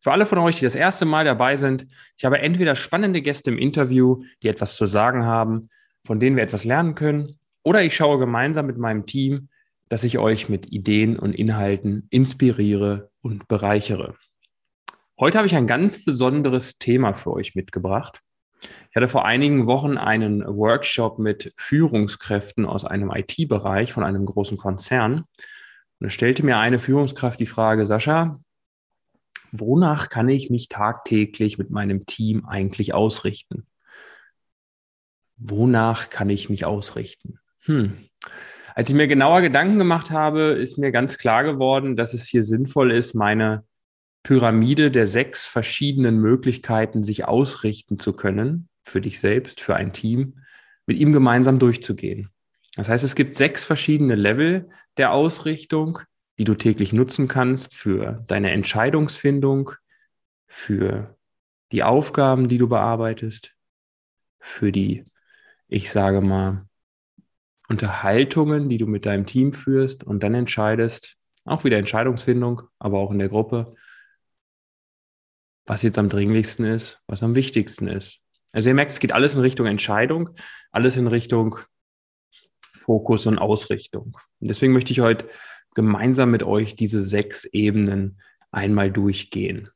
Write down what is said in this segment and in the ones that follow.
Für alle von euch, die das erste Mal dabei sind, ich habe entweder spannende Gäste im Interview, die etwas zu sagen haben, von denen wir etwas lernen können, oder ich schaue gemeinsam mit meinem Team, dass ich euch mit Ideen und Inhalten inspiriere und bereichere. Heute habe ich ein ganz besonderes Thema für euch mitgebracht. Ich hatte vor einigen Wochen einen Workshop mit Führungskräften aus einem IT-Bereich von einem großen Konzern. Und es stellte mir eine Führungskraft die Frage, Sascha, wonach kann ich mich tagtäglich mit meinem Team eigentlich ausrichten? Wonach kann ich mich ausrichten? Hm. Als ich mir genauer Gedanken gemacht habe, ist mir ganz klar geworden, dass es hier sinnvoll ist, meine Pyramide der sechs verschiedenen Möglichkeiten, sich ausrichten zu können, für dich selbst, für ein Team, mit ihm gemeinsam durchzugehen. Das heißt, es gibt sechs verschiedene Level der Ausrichtung, die du täglich nutzen kannst für deine Entscheidungsfindung, für die Aufgaben, die du bearbeitest, für die, ich sage mal, Unterhaltungen, die du mit deinem Team führst und dann entscheidest, auch wieder Entscheidungsfindung, aber auch in der Gruppe, was jetzt am dringlichsten ist, was am wichtigsten ist. Also ihr merkt, es geht alles in Richtung Entscheidung, alles in Richtung Fokus und Ausrichtung. Und deswegen möchte ich heute gemeinsam mit euch diese sechs Ebenen einmal durchgehen.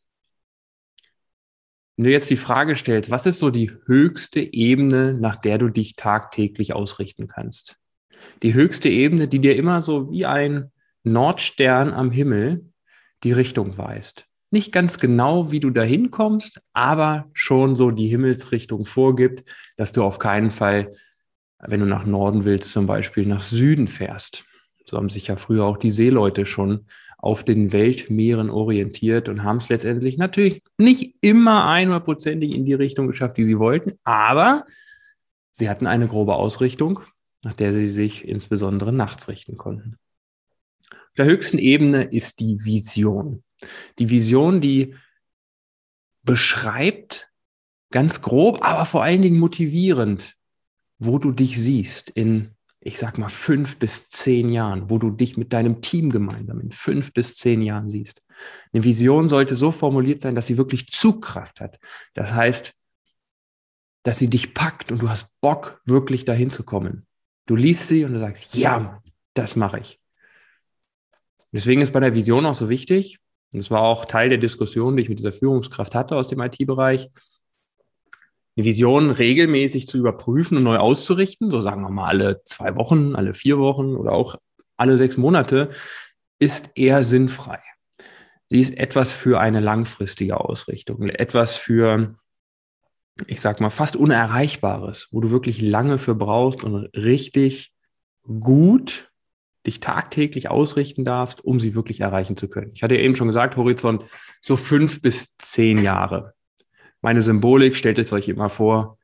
Wenn du jetzt die Frage stellst, was ist so die höchste Ebene, nach der du dich tagtäglich ausrichten kannst? Die höchste Ebene, die dir immer so wie ein Nordstern am Himmel die Richtung weist. Nicht ganz genau, wie du dahin kommst, aber schon so die Himmelsrichtung vorgibt, dass du auf keinen Fall, wenn du nach Norden willst, zum Beispiel nach Süden fährst. So haben sich ja früher auch die Seeleute schon auf den Weltmeeren orientiert und haben es letztendlich natürlich nicht immer einhundertprozentig in die Richtung geschafft, die sie wollten, aber sie hatten eine grobe Ausrichtung, nach der sie sich insbesondere nachts richten konnten. Auf der höchsten Ebene ist die Vision. Die Vision, die beschreibt ganz grob, aber vor allen Dingen motivierend, wo du dich siehst in ich sag mal, fünf bis zehn Jahren, wo du dich mit deinem Team gemeinsam in fünf bis zehn Jahren siehst. Eine Vision sollte so formuliert sein, dass sie wirklich Zugkraft hat. Das heißt, dass sie dich packt und du hast Bock, wirklich dahin zu kommen. Du liest sie und du sagst, ja, das mache ich. Deswegen ist bei der Vision auch so wichtig, und das war auch Teil der Diskussion, die ich mit dieser Führungskraft hatte aus dem IT-Bereich, eine Vision regelmäßig zu überprüfen und neu auszurichten, so sagen wir mal alle zwei Wochen, alle vier Wochen oder auch alle sechs Monate, ist eher sinnfrei. Sie ist etwas für eine langfristige Ausrichtung, etwas für, ich sag mal, fast Unerreichbares, wo du wirklich lange für brauchst und richtig gut dich tagtäglich ausrichten darfst, um sie wirklich erreichen zu können. Ich hatte ja eben schon gesagt, Horizont so fünf bis zehn Jahre. Meine Symbolik, stellt es euch immer vor,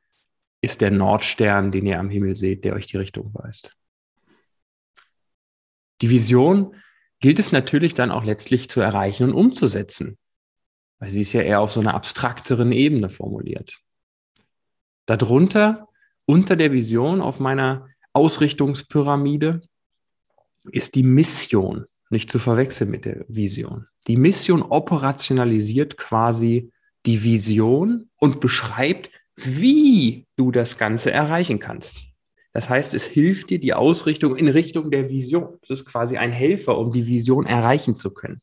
ist der Nordstern, den ihr am Himmel seht, der euch die Richtung weist. Die Vision gilt es natürlich dann auch letztlich zu erreichen und umzusetzen, weil sie ist ja eher auf so einer abstrakteren Ebene formuliert. Darunter, unter der Vision auf meiner Ausrichtungspyramide, ist die Mission, nicht zu verwechseln mit der Vision. Die Mission operationalisiert quasi die Vision und beschreibt, wie du das Ganze erreichen kannst. Das heißt, es hilft dir die Ausrichtung in Richtung der Vision. Es ist quasi ein Helfer, um die Vision erreichen zu können.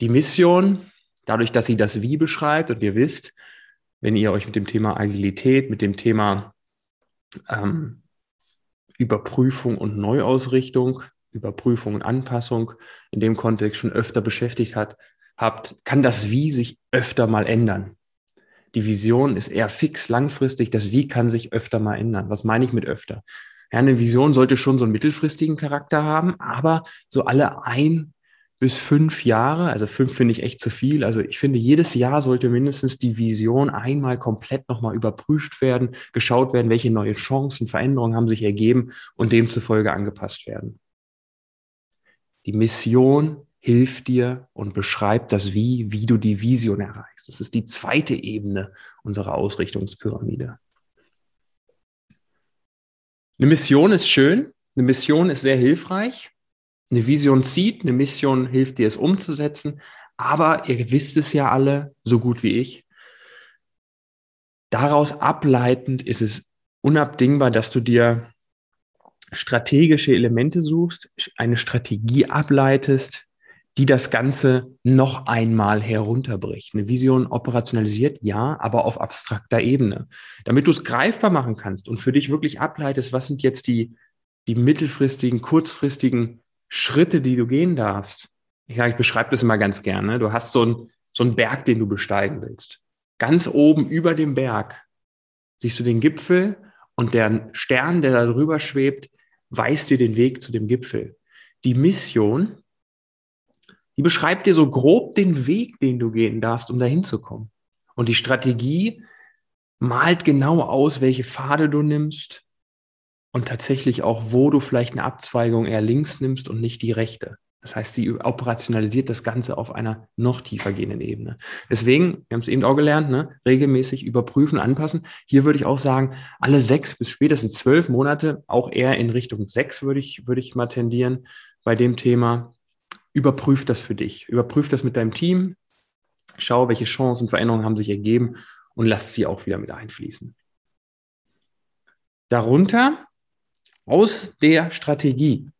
Die Mission, dadurch, dass sie das Wie beschreibt und ihr wisst, wenn ihr euch mit dem Thema Agilität, mit dem Thema ähm, Überprüfung und Neuausrichtung, Überprüfung und Anpassung in dem Kontext schon öfter beschäftigt hat, habt, kann das Wie sich öfter mal ändern. Die Vision ist eher fix langfristig. Das Wie kann sich öfter mal ändern. Was meine ich mit öfter? Ja, eine Vision sollte schon so einen mittelfristigen Charakter haben, aber so alle ein bis fünf Jahre, also fünf finde ich echt zu viel. Also ich finde, jedes Jahr sollte mindestens die Vision einmal komplett nochmal überprüft werden, geschaut werden, welche neue Chancen, Veränderungen haben sich ergeben und demzufolge angepasst werden. Die Mission hilft dir und beschreibt das Wie, wie du die Vision erreichst. Das ist die zweite Ebene unserer Ausrichtungspyramide. Eine Mission ist schön, eine Mission ist sehr hilfreich. Eine Vision zieht, eine Mission hilft dir es umzusetzen. Aber ihr wisst es ja alle, so gut wie ich. Daraus ableitend ist es unabdingbar, dass du dir strategische Elemente suchst, eine Strategie ableitest, die das Ganze noch einmal herunterbricht. Eine Vision operationalisiert, ja, aber auf abstrakter Ebene. Damit du es greifbar machen kannst und für dich wirklich ableitest, was sind jetzt die, die mittelfristigen, kurzfristigen Schritte, die du gehen darfst. Ich, ich beschreibe das immer ganz gerne. Du hast so, ein, so einen Berg, den du besteigen willst. Ganz oben über dem Berg siehst du den Gipfel und der Stern, der da drüber schwebt, weist dir den Weg zu dem Gipfel. Die Mission, die beschreibt dir so grob den Weg, den du gehen darfst, um dahin zu kommen. Und die Strategie malt genau aus, welche Pfade du nimmst, und tatsächlich auch, wo du vielleicht eine Abzweigung eher links nimmst und nicht die rechte. Das heißt, sie operationalisiert das Ganze auf einer noch tiefer gehenden Ebene. Deswegen, wir haben es eben auch gelernt, ne, regelmäßig überprüfen, anpassen. Hier würde ich auch sagen, alle sechs bis spätestens zwölf Monate, auch eher in Richtung sechs würde ich, würde ich mal tendieren bei dem Thema. Überprüf das für dich. Überprüf das mit deinem Team. Schau, welche Chancen, Veränderungen haben sich ergeben und lass sie auch wieder mit einfließen. Darunter aus der Strategie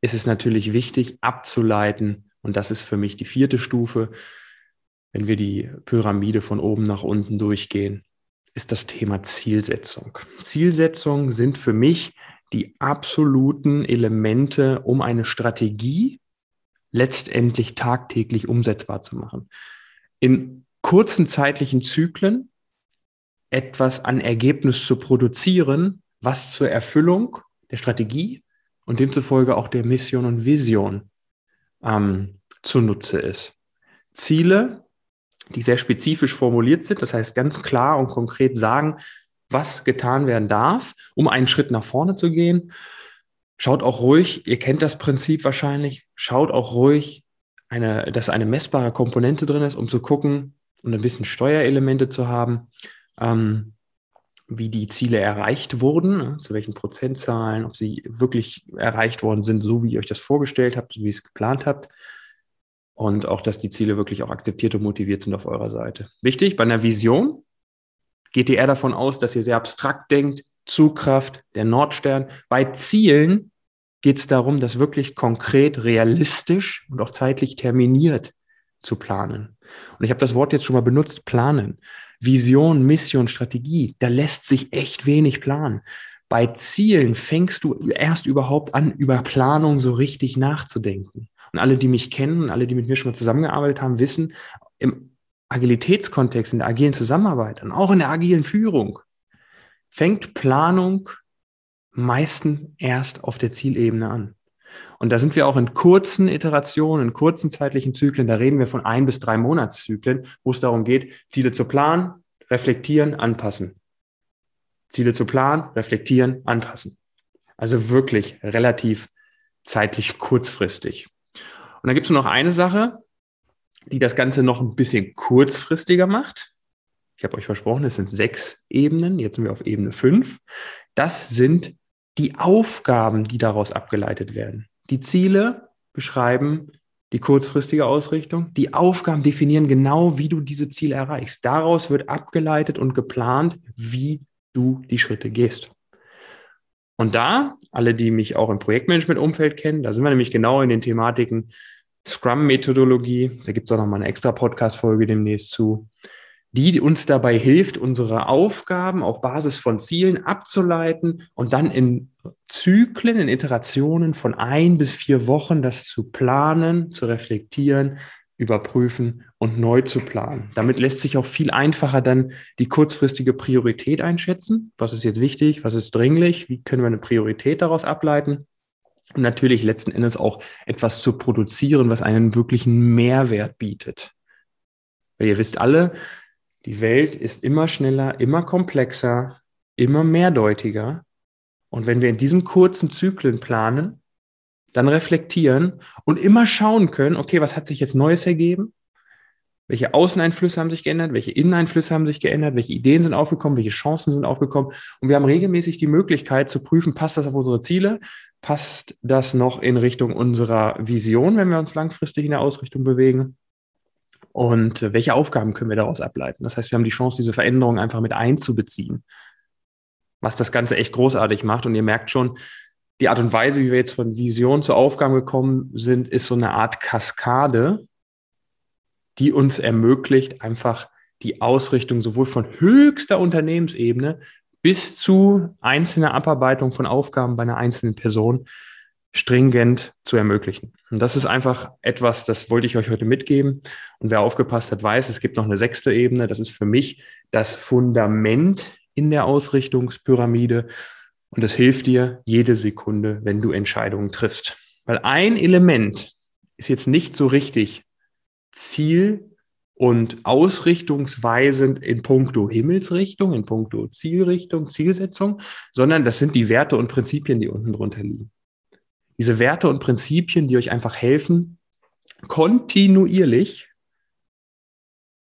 ist es natürlich wichtig abzuleiten, und das ist für mich die vierte Stufe, wenn wir die Pyramide von oben nach unten durchgehen, ist das Thema Zielsetzung. Zielsetzungen sind für mich die absoluten Elemente, um eine Strategie letztendlich tagtäglich umsetzbar zu machen. In kurzen zeitlichen Zyklen etwas an Ergebnis zu produzieren, was zur Erfüllung der Strategie und demzufolge auch der Mission und Vision ähm, zunutze ist. Ziele, die sehr spezifisch formuliert sind, das heißt ganz klar und konkret sagen, was getan werden darf, um einen Schritt nach vorne zu gehen. Schaut auch ruhig, ihr kennt das Prinzip wahrscheinlich, schaut auch ruhig, eine, dass eine messbare Komponente drin ist, um zu gucken und ein bisschen Steuerelemente zu haben. Ähm, wie die Ziele erreicht wurden, ne, zu welchen Prozentzahlen, ob sie wirklich erreicht worden sind, so wie ihr euch das vorgestellt habt, so wie ihr es geplant habt. Und auch, dass die Ziele wirklich auch akzeptiert und motiviert sind auf eurer Seite. Wichtig, bei einer Vision geht ihr eher davon aus, dass ihr sehr abstrakt denkt, Zugkraft, der Nordstern. Bei Zielen geht es darum, das wirklich konkret, realistisch und auch zeitlich terminiert zu planen. Und ich habe das Wort jetzt schon mal benutzt, planen. Vision, Mission, Strategie, da lässt sich echt wenig planen. Bei Zielen fängst du erst überhaupt an, über Planung so richtig nachzudenken. Und alle, die mich kennen alle, die mit mir schon mal zusammengearbeitet haben, wissen, im Agilitätskontext, in der agilen Zusammenarbeit und auch in der agilen Führung, fängt Planung meistens erst auf der Zielebene an. Und da sind wir auch in kurzen Iterationen, in kurzen zeitlichen Zyklen, da reden wir von ein bis drei Monatszyklen, wo es darum geht, Ziele zu planen, reflektieren, anpassen. Ziele zu planen, reflektieren, anpassen. Also wirklich relativ zeitlich kurzfristig. Und dann gibt es noch eine Sache, die das Ganze noch ein bisschen kurzfristiger macht. Ich habe euch versprochen, es sind sechs Ebenen. Jetzt sind wir auf Ebene fünf. Das sind die Aufgaben, die daraus abgeleitet werden. Die Ziele beschreiben die kurzfristige Ausrichtung. Die Aufgaben definieren genau, wie du diese Ziele erreichst. Daraus wird abgeleitet und geplant, wie du die Schritte gehst. Und da, alle, die mich auch im Projektmanagement-Umfeld kennen, da sind wir nämlich genau in den Thematiken Scrum-Methodologie. Da gibt es auch noch mal eine extra Podcast-Folge demnächst zu die uns dabei hilft, unsere Aufgaben auf Basis von Zielen abzuleiten und dann in Zyklen, in Iterationen von ein bis vier Wochen das zu planen, zu reflektieren, überprüfen und neu zu planen. Damit lässt sich auch viel einfacher dann die kurzfristige Priorität einschätzen. Was ist jetzt wichtig? Was ist dringlich? Wie können wir eine Priorität daraus ableiten? Und natürlich letzten Endes auch etwas zu produzieren, was einen wirklichen Mehrwert bietet. Weil ihr wisst alle, die Welt ist immer schneller, immer komplexer, immer mehrdeutiger. Und wenn wir in diesen kurzen Zyklen planen, dann reflektieren und immer schauen können, okay, was hat sich jetzt Neues ergeben? Welche Außeneinflüsse haben sich geändert? Welche Inneneinflüsse haben sich geändert? Welche Ideen sind aufgekommen? Welche Chancen sind aufgekommen? Und wir haben regelmäßig die Möglichkeit zu prüfen, passt das auf unsere Ziele? Passt das noch in Richtung unserer Vision, wenn wir uns langfristig in der Ausrichtung bewegen? Und welche Aufgaben können wir daraus ableiten? Das heißt, wir haben die Chance, diese Veränderungen einfach mit einzubeziehen, was das Ganze echt großartig macht. Und ihr merkt schon, die Art und Weise, wie wir jetzt von Vision zu Aufgaben gekommen sind, ist so eine Art Kaskade, die uns ermöglicht, einfach die Ausrichtung sowohl von höchster Unternehmensebene bis zu einzelner Abarbeitung von Aufgaben bei einer einzelnen Person stringent zu ermöglichen. Und das ist einfach etwas, das wollte ich euch heute mitgeben. Und wer aufgepasst hat, weiß, es gibt noch eine sechste Ebene. Das ist für mich das Fundament in der Ausrichtungspyramide. Und das hilft dir jede Sekunde, wenn du Entscheidungen triffst. Weil ein Element ist jetzt nicht so richtig Ziel und ausrichtungsweisend in puncto Himmelsrichtung, in puncto Zielrichtung, Zielsetzung, sondern das sind die Werte und Prinzipien, die unten drunter liegen. Diese Werte und Prinzipien, die euch einfach helfen, kontinuierlich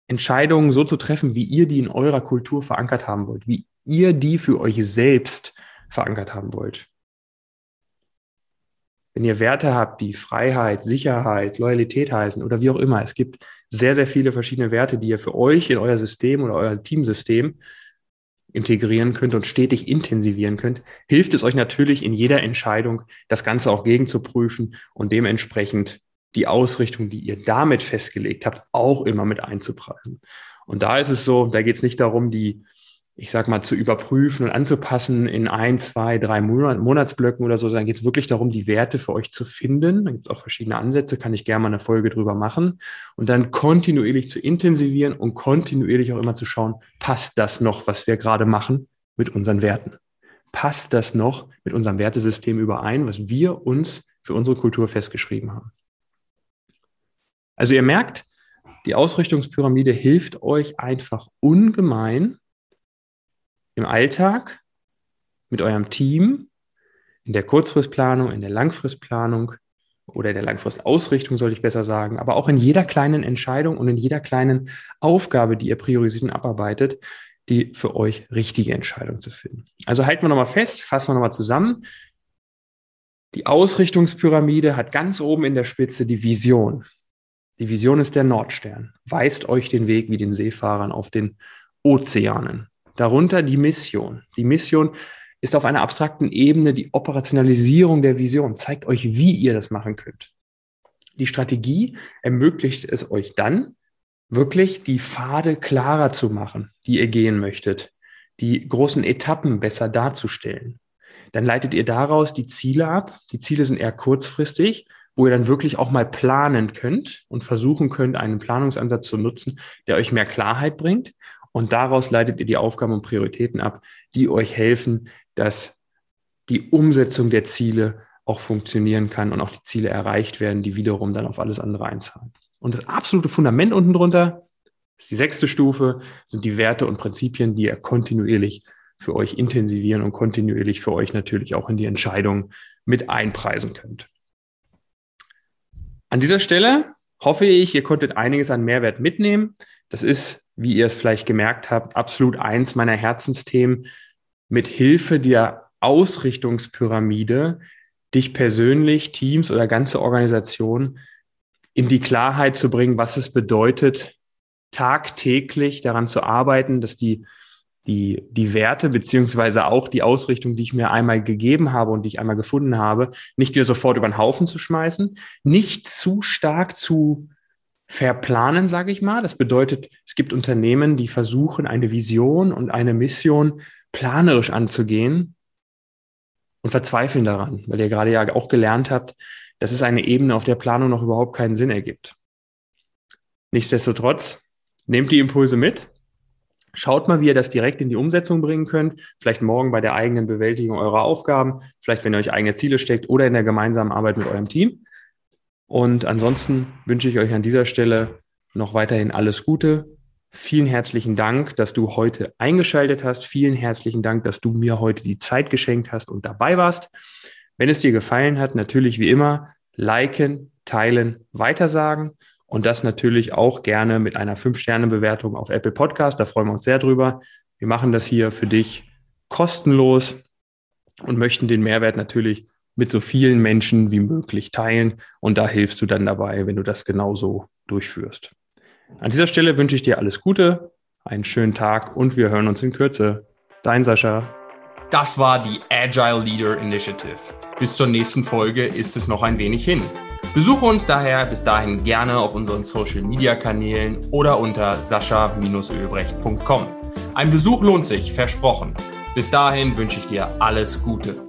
Entscheidungen so zu treffen, wie ihr die in eurer Kultur verankert haben wollt, wie ihr die für euch selbst verankert haben wollt. Wenn ihr Werte habt, die Freiheit, Sicherheit, Loyalität heißen oder wie auch immer, es gibt sehr, sehr viele verschiedene Werte, die ihr für euch in euer System oder euer Teamsystem integrieren könnt und stetig intensivieren könnt, hilft es euch natürlich in jeder Entscheidung, das Ganze auch gegenzuprüfen und dementsprechend die Ausrichtung, die ihr damit festgelegt habt, auch immer mit einzupreisen. Und da ist es so, da geht es nicht darum, die ich sag mal, zu überprüfen und anzupassen in ein, zwei, drei Monat, Monatsblöcken oder so. Dann geht es wirklich darum, die Werte für euch zu finden. Da gibt es auch verschiedene Ansätze, kann ich gerne mal eine Folge drüber machen. Und dann kontinuierlich zu intensivieren und kontinuierlich auch immer zu schauen, passt das noch, was wir gerade machen, mit unseren Werten? Passt das noch mit unserem Wertesystem überein, was wir uns für unsere Kultur festgeschrieben haben? Also ihr merkt, die Ausrichtungspyramide hilft euch einfach ungemein, im Alltag mit eurem Team, in der Kurzfristplanung, in der Langfristplanung oder in der Langfristausrichtung, soll ich besser sagen, aber auch in jeder kleinen Entscheidung und in jeder kleinen Aufgabe, die ihr priorisiert und abarbeitet, die für euch richtige Entscheidung zu finden. Also halten wir nochmal fest, fassen wir nochmal zusammen. Die Ausrichtungspyramide hat ganz oben in der Spitze die Vision. Die Vision ist der Nordstern, weist euch den Weg wie den Seefahrern auf den Ozeanen. Darunter die Mission. Die Mission ist auf einer abstrakten Ebene die Operationalisierung der Vision, zeigt euch, wie ihr das machen könnt. Die Strategie ermöglicht es euch dann, wirklich die Pfade klarer zu machen, die ihr gehen möchtet, die großen Etappen besser darzustellen. Dann leitet ihr daraus die Ziele ab. Die Ziele sind eher kurzfristig, wo ihr dann wirklich auch mal planen könnt und versuchen könnt, einen Planungsansatz zu nutzen, der euch mehr Klarheit bringt. Und daraus leitet ihr die Aufgaben und Prioritäten ab, die euch helfen, dass die Umsetzung der Ziele auch funktionieren kann und auch die Ziele erreicht werden, die wiederum dann auf alles andere einzahlen. Und das absolute Fundament unten drunter ist die sechste Stufe, sind die Werte und Prinzipien, die ihr kontinuierlich für euch intensivieren und kontinuierlich für euch natürlich auch in die Entscheidung mit einpreisen könnt. An dieser Stelle hoffe ich, ihr konntet einiges an Mehrwert mitnehmen. Das ist wie ihr es vielleicht gemerkt habt, absolut eins meiner Herzensthemen, mit Hilfe der Ausrichtungspyramide dich persönlich, Teams oder ganze Organisationen in die Klarheit zu bringen, was es bedeutet, tagtäglich daran zu arbeiten, dass die, die, die Werte beziehungsweise auch die Ausrichtung, die ich mir einmal gegeben habe und die ich einmal gefunden habe, nicht wieder sofort über den Haufen zu schmeißen, nicht zu stark zu verplanen, sage ich mal. Das bedeutet, es gibt Unternehmen, die versuchen, eine Vision und eine Mission planerisch anzugehen und verzweifeln daran, weil ihr gerade ja auch gelernt habt, das ist eine Ebene, auf der Planung noch überhaupt keinen Sinn ergibt. Nichtsdestotrotz, nehmt die Impulse mit, Schaut mal, wie ihr das direkt in die Umsetzung bringen könnt. Vielleicht morgen bei der eigenen Bewältigung eurer Aufgaben, vielleicht wenn ihr euch eigene Ziele steckt oder in der gemeinsamen Arbeit mit eurem Team. Und ansonsten wünsche ich euch an dieser Stelle noch weiterhin alles Gute. Vielen herzlichen Dank, dass du heute eingeschaltet hast. Vielen herzlichen Dank, dass du mir heute die Zeit geschenkt hast und dabei warst. Wenn es dir gefallen hat, natürlich wie immer, liken, teilen, weitersagen und das natürlich auch gerne mit einer 5-Sterne-Bewertung auf Apple Podcast. Da freuen wir uns sehr drüber. Wir machen das hier für dich kostenlos und möchten den Mehrwert natürlich mit so vielen Menschen wie möglich teilen. Und da hilfst du dann dabei, wenn du das genauso durchführst. An dieser Stelle wünsche ich dir alles Gute, einen schönen Tag und wir hören uns in Kürze. Dein Sascha. Das war die Agile Leader Initiative. Bis zur nächsten Folge ist es noch ein wenig hin. Besuche uns daher bis dahin gerne auf unseren Social Media Kanälen oder unter sascha-ölbrecht.com. Ein Besuch lohnt sich, versprochen. Bis dahin wünsche ich dir alles Gute.